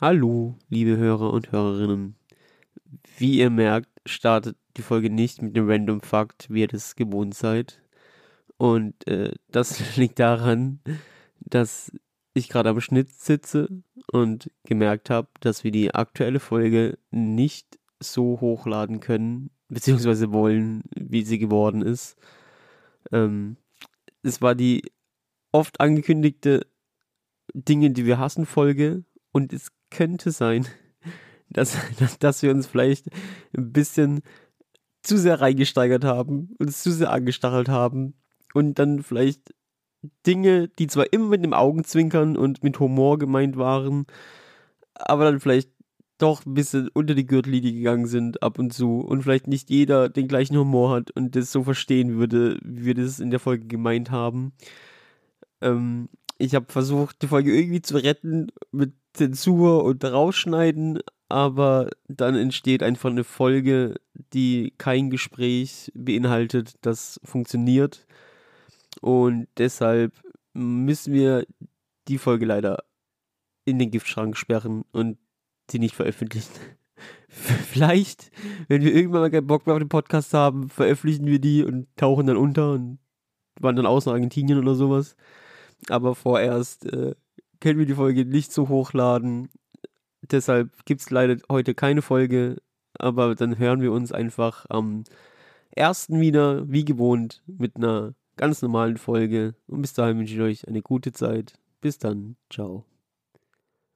Hallo, liebe Hörer und Hörerinnen. Wie ihr merkt, startet die Folge nicht mit einem Random Fakt, wie ihr das gewohnt seid. Und äh, das liegt daran, dass ich gerade am Schnitt sitze und gemerkt habe, dass wir die aktuelle Folge nicht so hochladen können, beziehungsweise wollen, wie sie geworden ist. Ähm, es war die oft angekündigte Dinge, die wir hassen Folge und es könnte sein, dass, dass, wir uns vielleicht ein bisschen zu sehr reingesteigert haben, uns zu sehr angestachelt haben und dann vielleicht Dinge, die zwar immer mit dem Augenzwinkern und mit Humor gemeint waren, aber dann vielleicht doch ein bisschen unter die Gürtellinie gegangen sind ab und zu und vielleicht nicht jeder den gleichen Humor hat und das so verstehen würde, wie wir das in der Folge gemeint haben. Ähm, ich habe versucht, die Folge irgendwie zu retten mit Zensur und rausschneiden, aber dann entsteht einfach eine Folge, die kein Gespräch beinhaltet, das funktioniert. Und deshalb müssen wir die Folge leider in den Giftschrank sperren und sie nicht veröffentlichen. Vielleicht, wenn wir irgendwann mal keinen Bock mehr auf den Podcast haben, veröffentlichen wir die und tauchen dann unter und wandern aus nach Argentinien oder sowas. Aber vorerst äh, können wir die Folge nicht so hochladen. Deshalb gibt es leider heute keine Folge, aber dann hören wir uns einfach am ersten wieder, wie gewohnt, mit einer ganz normalen Folge. Und bis dahin wünsche ich euch eine gute Zeit. Bis dann. Ciao.